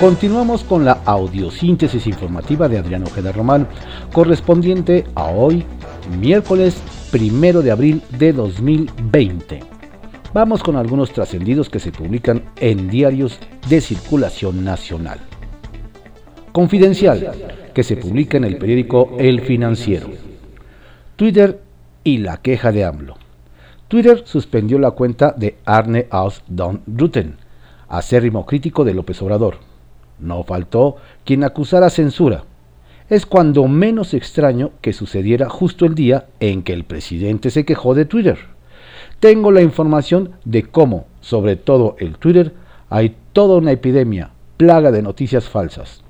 Continuamos con la audiosíntesis informativa de Adriano Ojeda Román, correspondiente a hoy, miércoles primero de abril de 2020. Vamos con algunos trascendidos que se publican en diarios de circulación nacional. Confidencial, que se publica en el periódico El Financiero. Twitter y la queja de AMLO. Twitter suspendió la cuenta de Arne Aus Don Rutten, acérrimo crítico de López Obrador no faltó quien acusara censura. Es cuando menos extraño que sucediera justo el día en que el presidente se quejó de Twitter. Tengo la información de cómo, sobre todo el Twitter, hay toda una epidemia, plaga de noticias falsas.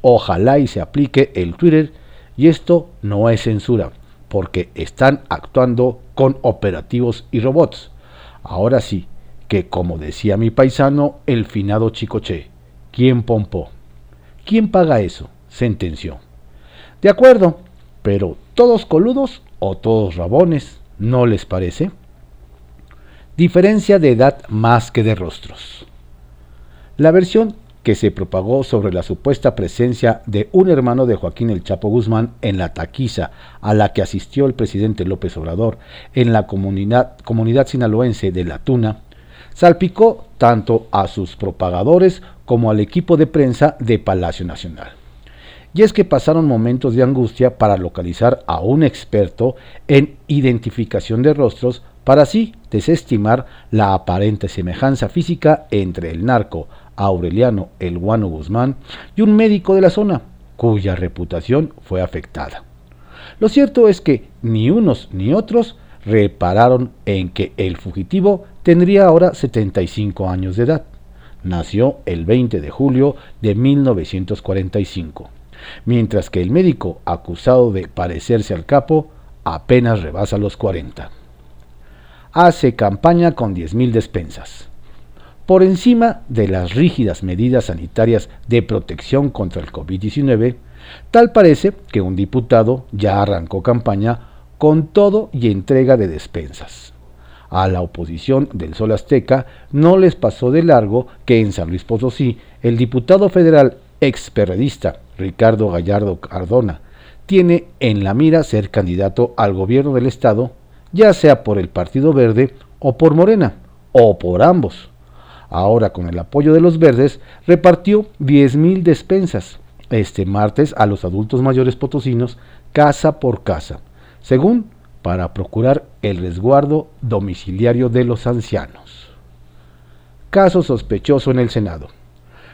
Ojalá y se aplique el Twitter y esto no es censura, porque están actuando con operativos y robots. Ahora sí, que como decía mi paisano, el finado Chicoche, ¿Quién pompó? ¿Quién paga eso? sentenció. De acuerdo, pero todos coludos o todos rabones, ¿no les parece? Diferencia de edad más que de rostros. La versión que se propagó sobre la supuesta presencia de un hermano de Joaquín El Chapo Guzmán en la taquiza a la que asistió el presidente López Obrador en la comunidad, comunidad sinaloense de La Tuna, salpicó tanto a sus propagadores como al equipo de prensa de Palacio Nacional. Y es que pasaron momentos de angustia para localizar a un experto en identificación de rostros para así desestimar la aparente semejanza física entre el narco Aureliano El Guano Guzmán y un médico de la zona, cuya reputación fue afectada. Lo cierto es que ni unos ni otros repararon en que el fugitivo tendría ahora 75 años de edad. Nació el 20 de julio de 1945, mientras que el médico acusado de parecerse al capo apenas rebasa los 40. Hace campaña con 10.000 despensas. Por encima de las rígidas medidas sanitarias de protección contra el COVID-19, tal parece que un diputado ya arrancó campaña con todo y entrega de despensas a la oposición del Sol Azteca no les pasó de largo que en San Luis Potosí el diputado federal experredista Ricardo Gallardo Cardona tiene en la mira ser candidato al gobierno del estado, ya sea por el Partido Verde o por Morena, o por ambos. Ahora con el apoyo de los verdes repartió 10.000 despensas este martes a los adultos mayores potosinos casa por casa, según para procurar el resguardo domiciliario de los ancianos. Caso sospechoso en el Senado.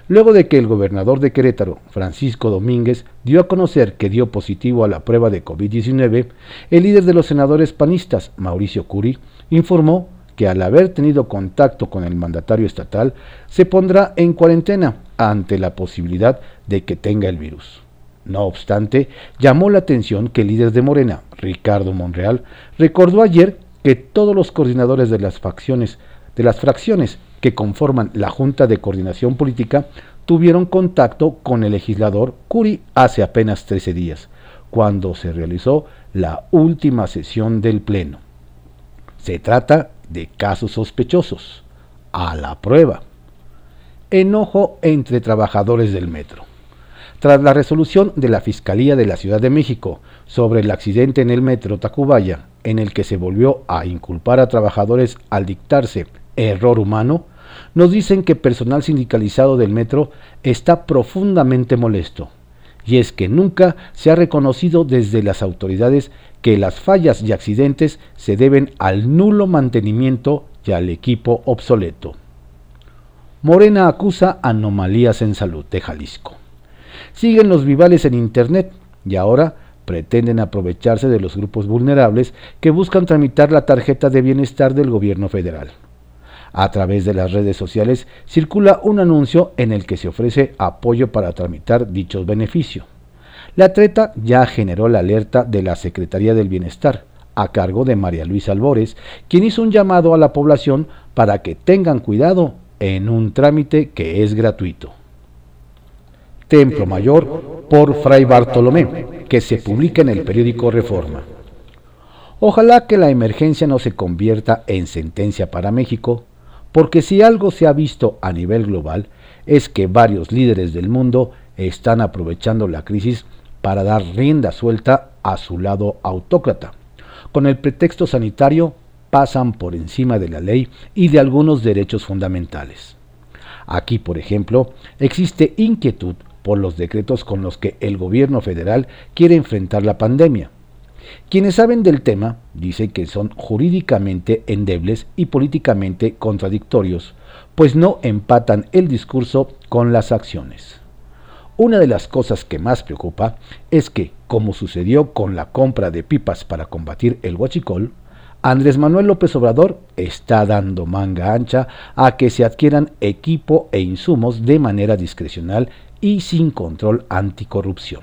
Luego de que el gobernador de Querétaro, Francisco Domínguez, dio a conocer que dio positivo a la prueba de COVID-19, el líder de los senadores panistas, Mauricio Curi, informó que al haber tenido contacto con el mandatario estatal, se pondrá en cuarentena ante la posibilidad de que tenga el virus. No obstante, llamó la atención que el líder de Morena, Ricardo Monreal, recordó ayer que todos los coordinadores de las facciones, de las fracciones que conforman la Junta de Coordinación Política, tuvieron contacto con el legislador Curi hace apenas 13 días, cuando se realizó la última sesión del Pleno. Se trata de casos sospechosos. A la prueba. Enojo entre trabajadores del metro. Tras la resolución de la Fiscalía de la Ciudad de México sobre el accidente en el metro Tacubaya, en el que se volvió a inculpar a trabajadores al dictarse error humano, nos dicen que personal sindicalizado del metro está profundamente molesto. Y es que nunca se ha reconocido desde las autoridades que las fallas y accidentes se deben al nulo mantenimiento y al equipo obsoleto. Morena acusa anomalías en salud de Jalisco. Siguen los vivales en Internet y ahora pretenden aprovecharse de los grupos vulnerables que buscan tramitar la tarjeta de bienestar del gobierno federal. A través de las redes sociales circula un anuncio en el que se ofrece apoyo para tramitar dichos beneficios. La treta ya generó la alerta de la Secretaría del Bienestar, a cargo de María Luisa Albores, quien hizo un llamado a la población para que tengan cuidado en un trámite que es gratuito. Templo Mayor por Fray Bartolomé, que se publica en el periódico Reforma. Ojalá que la emergencia no se convierta en sentencia para México, porque si algo se ha visto a nivel global es que varios líderes del mundo están aprovechando la crisis para dar rienda suelta a su lado autócrata. Con el pretexto sanitario pasan por encima de la ley y de algunos derechos fundamentales. Aquí, por ejemplo, existe inquietud los decretos con los que el gobierno federal quiere enfrentar la pandemia. Quienes saben del tema dicen que son jurídicamente endebles y políticamente contradictorios, pues no empatan el discurso con las acciones. Una de las cosas que más preocupa es que, como sucedió con la compra de pipas para combatir el huachicol, Andrés Manuel López Obrador está dando manga ancha a que se adquieran equipo e insumos de manera discrecional y sin control anticorrupción.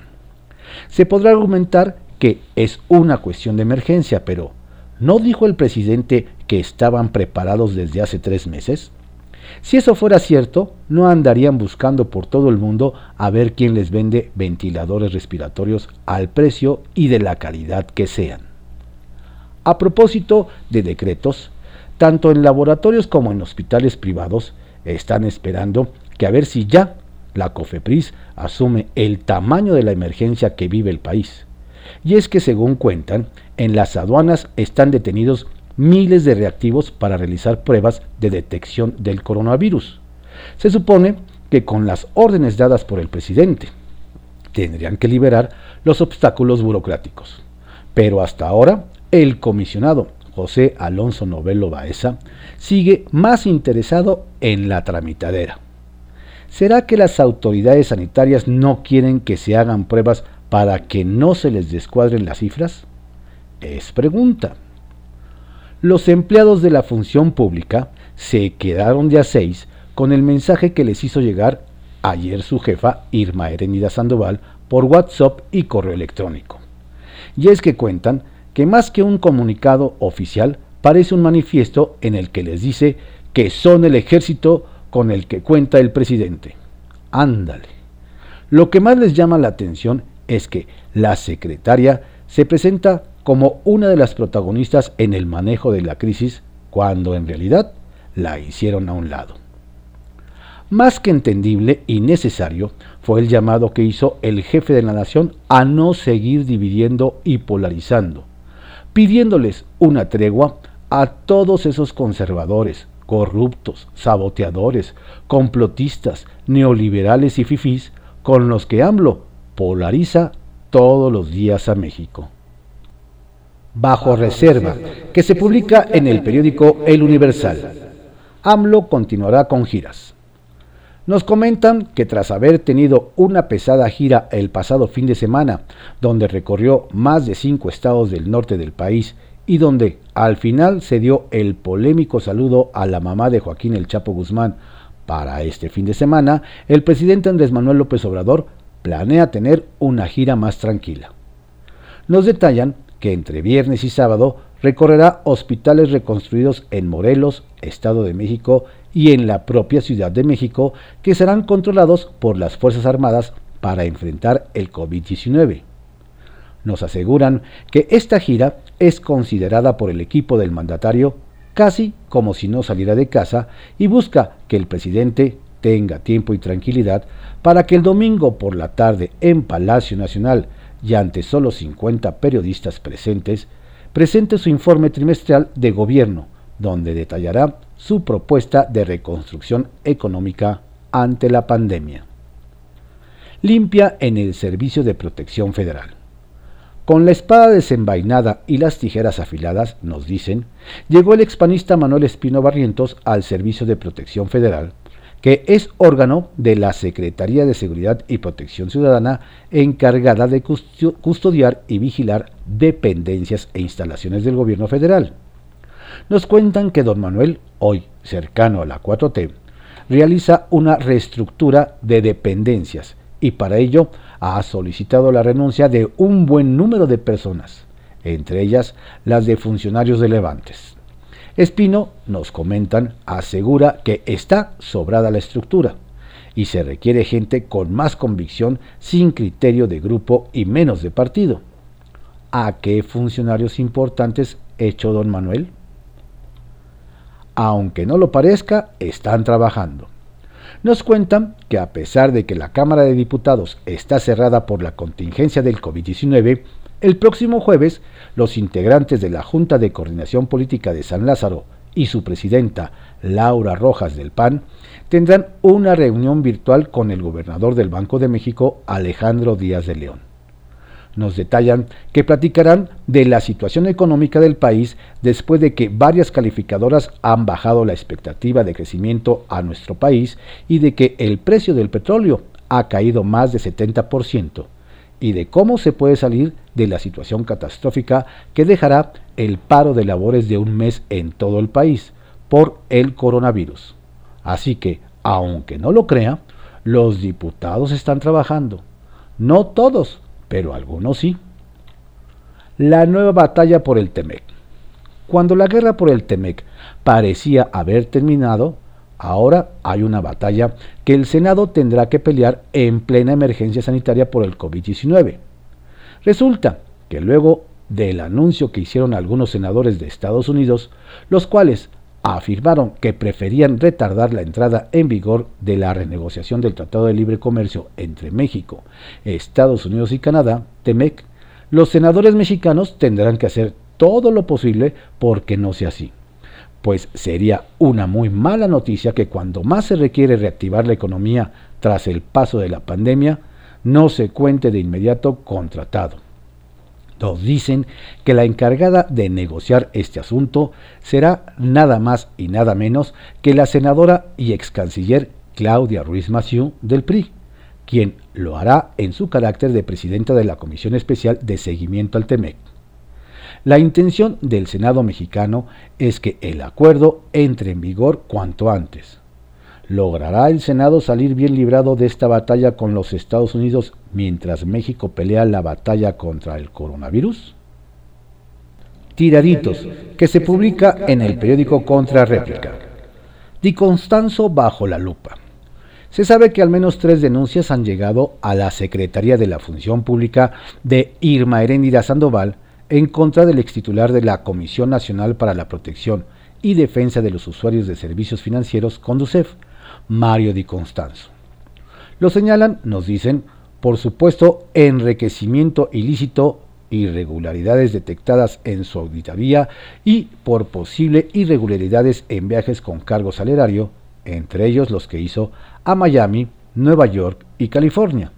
Se podrá argumentar que es una cuestión de emergencia, pero ¿no dijo el presidente que estaban preparados desde hace tres meses? Si eso fuera cierto, no andarían buscando por todo el mundo a ver quién les vende ventiladores respiratorios al precio y de la calidad que sean. A propósito de decretos, tanto en laboratorios como en hospitales privados están esperando que a ver si ya la COFEPRIS asume el tamaño de la emergencia que vive el país. Y es que según cuentan, en las aduanas están detenidos miles de reactivos para realizar pruebas de detección del coronavirus. Se supone que con las órdenes dadas por el presidente tendrían que liberar los obstáculos burocráticos. Pero hasta ahora el comisionado José Alonso Novelo Baeza sigue más interesado en la tramitadera. ¿Será que las autoridades sanitarias no quieren que se hagan pruebas para que no se les descuadren las cifras? Es pregunta. Los empleados de la función pública se quedaron de a seis con el mensaje que les hizo llegar ayer su jefa Irma Erenida Sandoval por WhatsApp y correo electrónico. Y es que cuentan que más que un comunicado oficial, parece un manifiesto en el que les dice que son el ejército con el que cuenta el presidente. Ándale. Lo que más les llama la atención es que la secretaria se presenta como una de las protagonistas en el manejo de la crisis cuando en realidad la hicieron a un lado. Más que entendible y necesario fue el llamado que hizo el jefe de la nación a no seguir dividiendo y polarizando, pidiéndoles una tregua a todos esos conservadores, corruptos, saboteadores, complotistas, neoliberales y fifís con los que AMLO polariza todos los días a México bajo reserva, que se publica en el periódico El Universal. AMLO continuará con giras. Nos comentan que tras haber tenido una pesada gira el pasado fin de semana, donde recorrió más de cinco estados del norte del país y donde al final se dio el polémico saludo a la mamá de Joaquín El Chapo Guzmán, para este fin de semana, el presidente Andrés Manuel López Obrador planea tener una gira más tranquila. Nos detallan que entre viernes y sábado recorrerá hospitales reconstruidos en Morelos, Estado de México y en la propia Ciudad de México que serán controlados por las Fuerzas Armadas para enfrentar el COVID-19. Nos aseguran que esta gira es considerada por el equipo del mandatario casi como si no saliera de casa y busca que el presidente tenga tiempo y tranquilidad para que el domingo por la tarde en Palacio Nacional y ante solo 50 periodistas presentes, presente su informe trimestral de gobierno, donde detallará su propuesta de reconstrucción económica ante la pandemia. Limpia en el Servicio de Protección Federal. Con la espada desenvainada y las tijeras afiladas, nos dicen, llegó el expanista Manuel Espino Barrientos al Servicio de Protección Federal que es órgano de la Secretaría de Seguridad y Protección Ciudadana encargada de custodiar y vigilar dependencias e instalaciones del gobierno federal. Nos cuentan que don Manuel, hoy cercano a la 4T, realiza una reestructura de dependencias y para ello ha solicitado la renuncia de un buen número de personas, entre ellas las de funcionarios relevantes. Espino, nos comentan, asegura que está sobrada la estructura y se requiere gente con más convicción, sin criterio de grupo y menos de partido. ¿A qué funcionarios importantes echó don Manuel? Aunque no lo parezca, están trabajando. Nos cuentan que a pesar de que la Cámara de Diputados está cerrada por la contingencia del COVID-19, el próximo jueves los integrantes de la Junta de Coordinación Política de San Lázaro y su presidenta, Laura Rojas del PAN, tendrán una reunión virtual con el gobernador del Banco de México, Alejandro Díaz de León nos detallan que platicarán de la situación económica del país después de que varias calificadoras han bajado la expectativa de crecimiento a nuestro país y de que el precio del petróleo ha caído más de 70% y de cómo se puede salir de la situación catastrófica que dejará el paro de labores de un mes en todo el país por el coronavirus. Así que, aunque no lo crea, los diputados están trabajando. No todos, pero algunos sí. La nueva batalla por el Temec. Cuando la guerra por el Temec parecía haber terminado, ahora hay una batalla que el Senado tendrá que pelear en plena emergencia sanitaria por el COVID-19. Resulta que luego del anuncio que hicieron algunos senadores de Estados Unidos, los cuales afirmaron que preferían retardar la entrada en vigor de la renegociación del Tratado de Libre Comercio entre México, Estados Unidos y Canadá, TEMEC, los senadores mexicanos tendrán que hacer todo lo posible porque no sea así. Pues sería una muy mala noticia que cuando más se requiere reactivar la economía tras el paso de la pandemia, no se cuente de inmediato con tratado nos dicen que la encargada de negociar este asunto será nada más y nada menos que la senadora y ex canciller Claudia Ruiz Massieu del PRI, quien lo hará en su carácter de presidenta de la Comisión Especial de Seguimiento al TEMEC. La intención del Senado mexicano es que el acuerdo entre en vigor cuanto antes. ¿Logrará el Senado salir bien librado de esta batalla con los Estados Unidos mientras México pelea la batalla contra el coronavirus? Tiraditos, que se publica en el periódico Contra Réplica. Di Constanzo bajo la lupa. Se sabe que al menos tres denuncias han llegado a la Secretaría de la Función Pública de Irma Heréndira Sandoval en contra del extitular de la Comisión Nacional para la Protección y Defensa de los Usuarios de Servicios Financieros, Conducef, Mario Di Constanzo. Lo señalan, nos dicen, por supuesto, enriquecimiento ilícito, irregularidades detectadas en su auditoría y por posible irregularidades en viajes con cargo salerario, entre ellos los que hizo a Miami, Nueva York y California.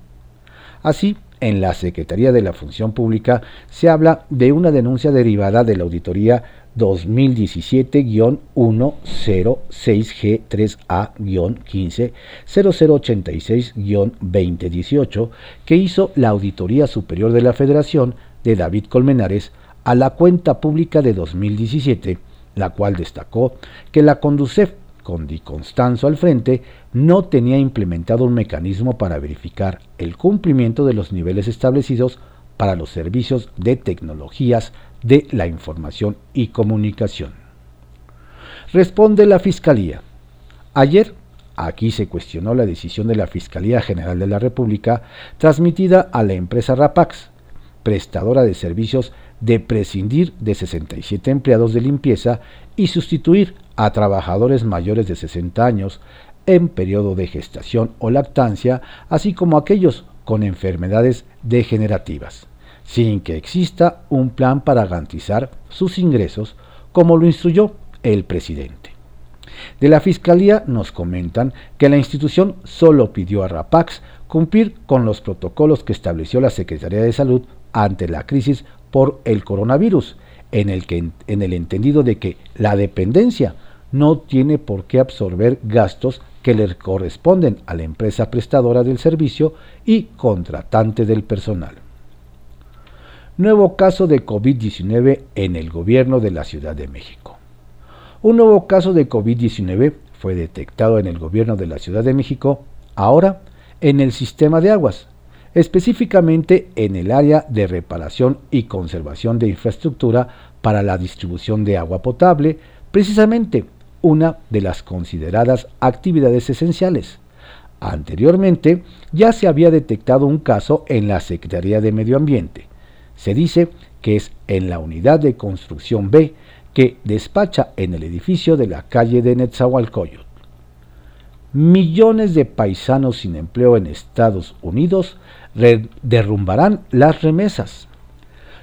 Así, en la Secretaría de la Función Pública se habla de una denuncia derivada de la auditoría 2017-106G3A-15 0086-2018 que hizo la Auditoría Superior de la Federación de David Colmenares a la cuenta pública de 2017, la cual destacó que la Conducef con Di Constanzo al frente, no tenía implementado un mecanismo para verificar el cumplimiento de los niveles establecidos para los servicios de tecnologías de la información y comunicación. Responde la Fiscalía. Ayer, aquí se cuestionó la decisión de la Fiscalía General de la República transmitida a la empresa Rapax, prestadora de servicios, de prescindir de 67 empleados de limpieza y sustituir a trabajadores mayores de 60 años en periodo de gestación o lactancia, así como aquellos con enfermedades degenerativas sin que exista un plan para garantizar sus ingresos, como lo instruyó el presidente. De la Fiscalía nos comentan que la institución solo pidió a Rapax cumplir con los protocolos que estableció la Secretaría de Salud ante la crisis por el coronavirus, en el, que, en el entendido de que la dependencia no tiene por qué absorber gastos que le corresponden a la empresa prestadora del servicio y contratante del personal. Nuevo caso de COVID-19 en el gobierno de la Ciudad de México. Un nuevo caso de COVID-19 fue detectado en el gobierno de la Ciudad de México, ahora en el sistema de aguas, específicamente en el área de reparación y conservación de infraestructura para la distribución de agua potable, precisamente una de las consideradas actividades esenciales. Anteriormente ya se había detectado un caso en la Secretaría de Medio Ambiente, se dice que es en la unidad de construcción B que despacha en el edificio de la calle de Netzahualcoyot. millones de paisanos sin empleo en Estados Unidos derrumbarán las remesas.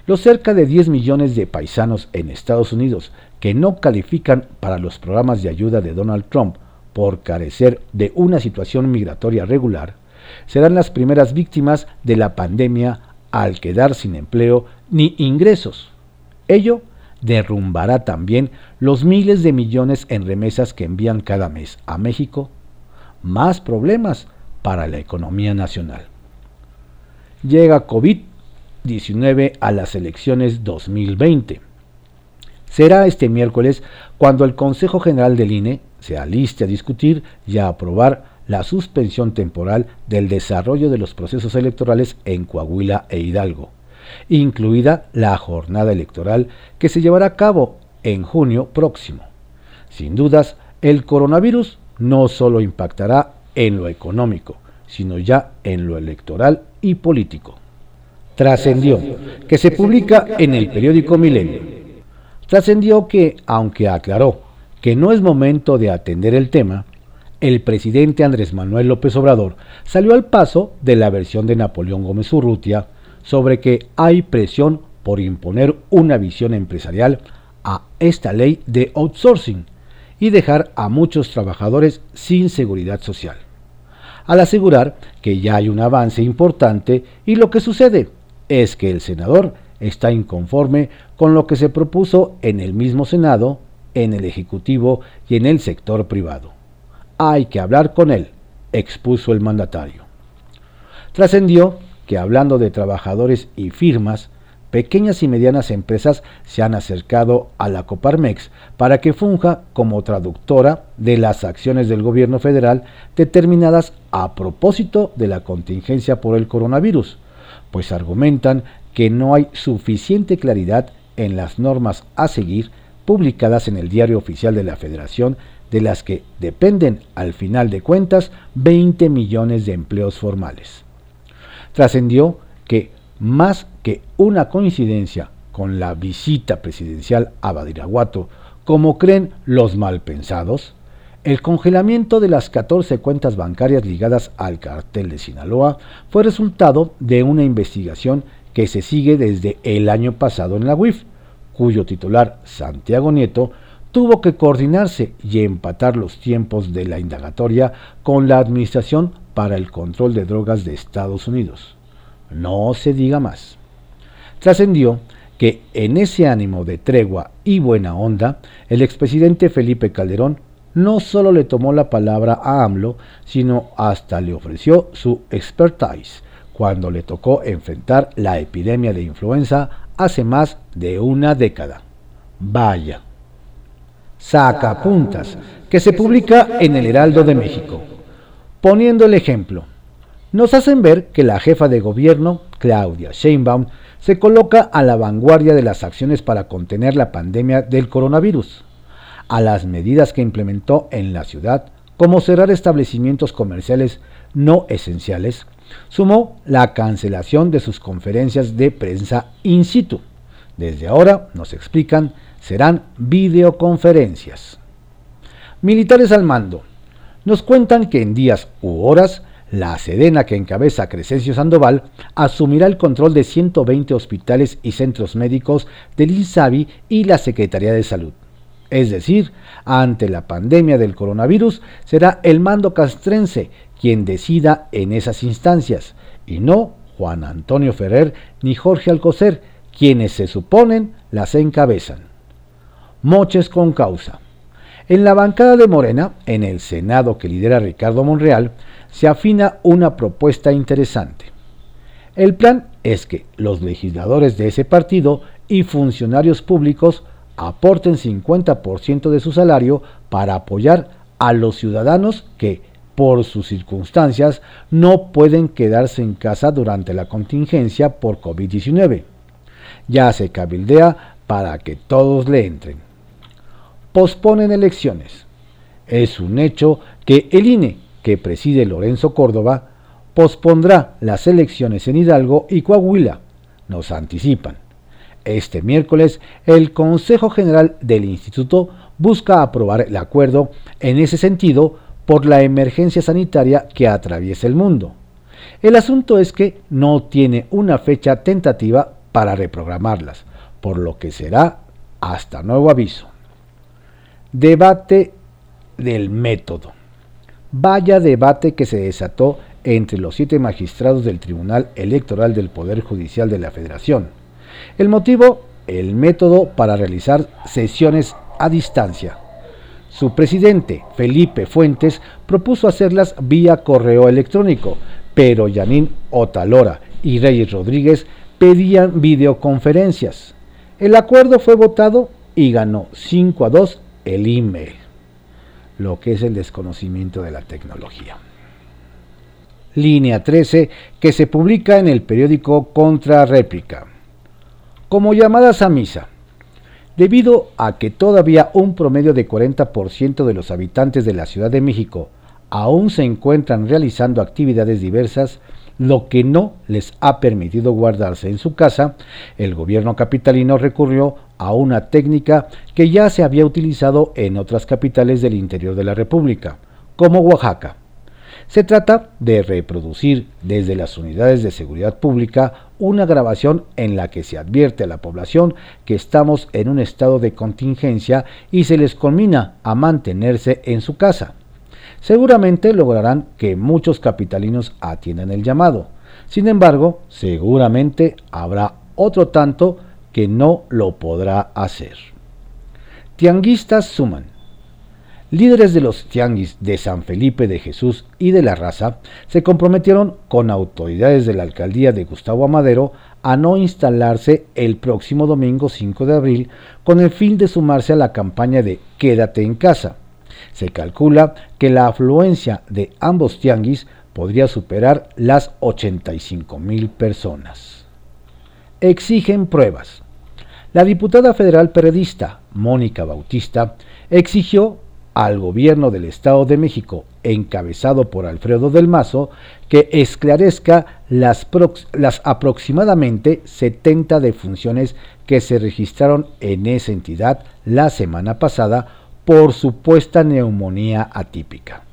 Los cerca de 10 millones de paisanos en Estados Unidos que no califican para los programas de ayuda de Donald Trump por carecer de una situación migratoria regular, serán las primeras víctimas de la pandemia al quedar sin empleo ni ingresos. Ello derrumbará también los miles de millones en remesas que envían cada mes a México, más problemas para la economía nacional. Llega COVID-19 a las elecciones 2020. Será este miércoles cuando el Consejo General del INE se aliste a discutir y a aprobar la suspensión temporal del desarrollo de los procesos electorales en Coahuila e Hidalgo, incluida la jornada electoral que se llevará a cabo en junio próximo. Sin dudas, el coronavirus no solo impactará en lo económico, sino ya en lo electoral y político. Trascendió que se publica en el periódico Milenio. Trascendió que, aunque aclaró que no es momento de atender el tema, el presidente Andrés Manuel López Obrador salió al paso de la versión de Napoleón Gómez Urrutia sobre que hay presión por imponer una visión empresarial a esta ley de outsourcing y dejar a muchos trabajadores sin seguridad social. Al asegurar que ya hay un avance importante y lo que sucede es que el senador está inconforme con lo que se propuso en el mismo Senado, en el Ejecutivo y en el sector privado. Hay que hablar con él, expuso el mandatario. Trascendió que hablando de trabajadores y firmas, pequeñas y medianas empresas se han acercado a la Coparmex para que funja como traductora de las acciones del gobierno federal determinadas a propósito de la contingencia por el coronavirus, pues argumentan que no hay suficiente claridad en las normas a seguir publicadas en el Diario Oficial de la Federación de las que dependen al final de cuentas 20 millones de empleos formales. Trascendió que más que una coincidencia con la visita presidencial a Badiraguato, como creen los malpensados, el congelamiento de las 14 cuentas bancarias ligadas al cartel de Sinaloa fue resultado de una investigación que se sigue desde el año pasado en la UIF, cuyo titular, Santiago Nieto, tuvo que coordinarse y empatar los tiempos de la indagatoria con la Administración para el Control de Drogas de Estados Unidos. No se diga más. Trascendió que en ese ánimo de tregua y buena onda, el expresidente Felipe Calderón no solo le tomó la palabra a AMLO, sino hasta le ofreció su expertise cuando le tocó enfrentar la epidemia de influenza hace más de una década. Vaya. Sacapuntas, que se publica en el Heraldo de México. Poniendo el ejemplo, nos hacen ver que la jefa de gobierno, Claudia Sheinbaum, se coloca a la vanguardia de las acciones para contener la pandemia del coronavirus, a las medidas que implementó en la ciudad, como cerrar establecimientos comerciales no esenciales, sumó la cancelación de sus conferencias de prensa in situ. Desde ahora, nos explican, serán videoconferencias. Militares al mando. Nos cuentan que en días u horas, la Sedena que encabeza Crescencio Sandoval asumirá el control de 120 hospitales y centros médicos del INSABI y la Secretaría de Salud. Es decir, ante la pandemia del coronavirus, será el mando castrense quien decida en esas instancias, y no Juan Antonio Ferrer ni Jorge Alcocer, quienes se suponen las encabezan moches con causa. En la bancada de Morena, en el Senado que lidera Ricardo Monreal, se afina una propuesta interesante. El plan es que los legisladores de ese partido y funcionarios públicos aporten 50% de su salario para apoyar a los ciudadanos que, por sus circunstancias, no pueden quedarse en casa durante la contingencia por COVID-19. Ya se cabildea para que todos le entren posponen elecciones. Es un hecho que el INE, que preside Lorenzo Córdoba, pospondrá las elecciones en Hidalgo y Coahuila. Nos anticipan. Este miércoles, el Consejo General del Instituto busca aprobar el acuerdo en ese sentido por la emergencia sanitaria que atraviesa el mundo. El asunto es que no tiene una fecha tentativa para reprogramarlas, por lo que será hasta nuevo aviso. Debate del método. Vaya debate que se desató entre los siete magistrados del Tribunal Electoral del Poder Judicial de la Federación. El motivo, el método para realizar sesiones a distancia. Su presidente, Felipe Fuentes, propuso hacerlas vía correo electrónico, pero Yanín Otalora y Reyes Rodríguez pedían videoconferencias. El acuerdo fue votado y ganó 5 a 2 el email, lo que es el desconocimiento de la tecnología. Línea 13, que se publica en el periódico Contra Réplica. Como llamadas a misa, debido a que todavía un promedio de 40% de los habitantes de la Ciudad de México aún se encuentran realizando actividades diversas, lo que no les ha permitido guardarse en su casa, el gobierno capitalino recurrió a una técnica que ya se había utilizado en otras capitales del interior de la República, como Oaxaca. Se trata de reproducir desde las unidades de seguridad pública una grabación en la que se advierte a la población que estamos en un estado de contingencia y se les conmina a mantenerse en su casa. Seguramente lograrán que muchos capitalinos atiendan el llamado. Sin embargo, seguramente habrá otro tanto que no lo podrá hacer. Tianguistas suman. Líderes de los tianguis de San Felipe de Jesús y de la Raza se comprometieron con autoridades de la alcaldía de Gustavo Amadero a no instalarse el próximo domingo 5 de abril con el fin de sumarse a la campaña de Quédate en casa. Se calcula que la afluencia de ambos tianguis podría superar las 85 mil personas. Exigen pruebas. La diputada federal periodista Mónica Bautista exigió al gobierno del Estado de México, encabezado por Alfredo del Mazo, que esclarezca las, aproximadamente 70 defunciones que se registraron en esa entidad la semana pasada por supuesta neumonía atípica.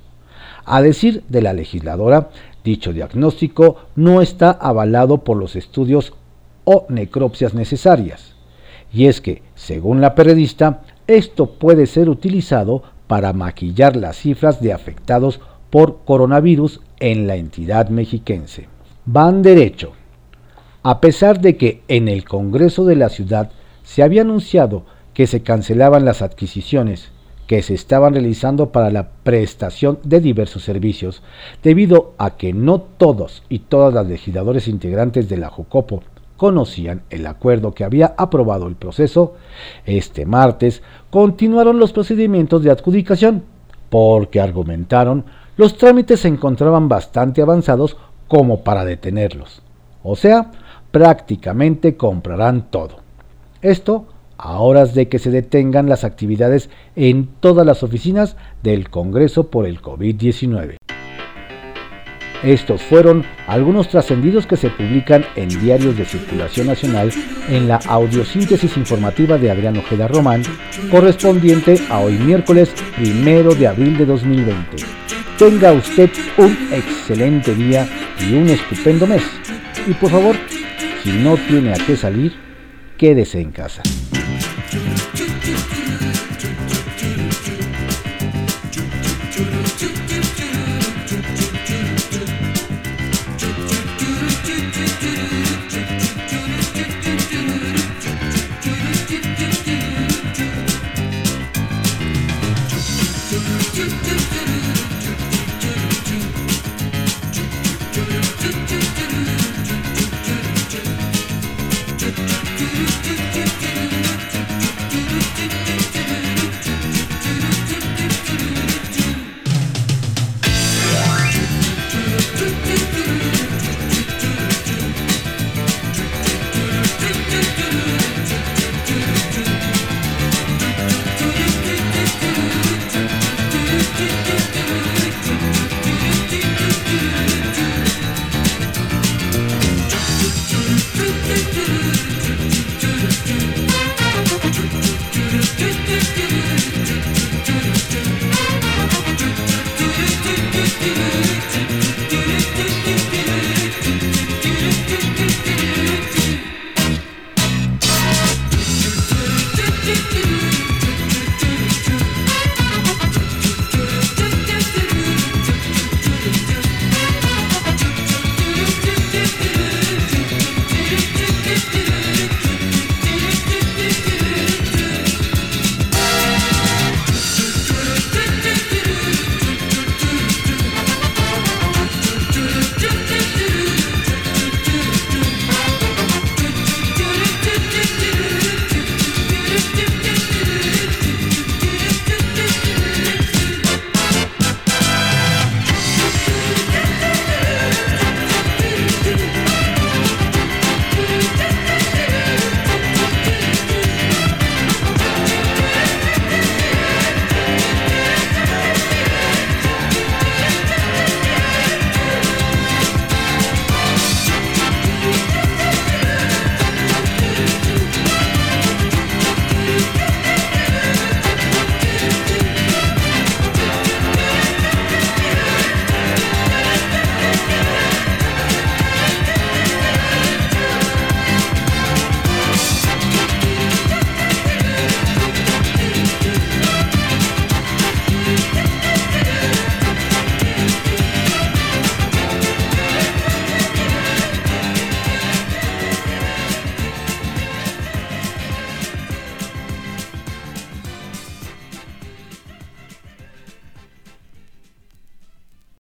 A decir de la legisladora, dicho diagnóstico no está avalado por los estudios o necropsias necesarias. Y es que, según la periodista, esto puede ser utilizado para maquillar las cifras de afectados por coronavirus en la entidad mexiquense. Van derecho. A pesar de que en el Congreso de la ciudad se había anunciado que se cancelaban las adquisiciones que se estaban realizando para la prestación de diversos servicios, debido a que no todos y todas las legisladores integrantes de la JOCOPO conocían el acuerdo que había aprobado el proceso, este martes continuaron los procedimientos de adjudicación, porque argumentaron los trámites se encontraban bastante avanzados como para detenerlos. O sea, prácticamente comprarán todo. Esto a horas de que se detengan las actividades en todas las oficinas del Congreso por el COVID-19. Estos fueron algunos trascendidos que se publican en diarios de circulación nacional en la audiosíntesis informativa de Adrián Ojeda Román, correspondiente a hoy miércoles primero de abril de 2020. Tenga usted un excelente día y un estupendo mes. Y por favor, si no tiene a qué salir, quédese en casa.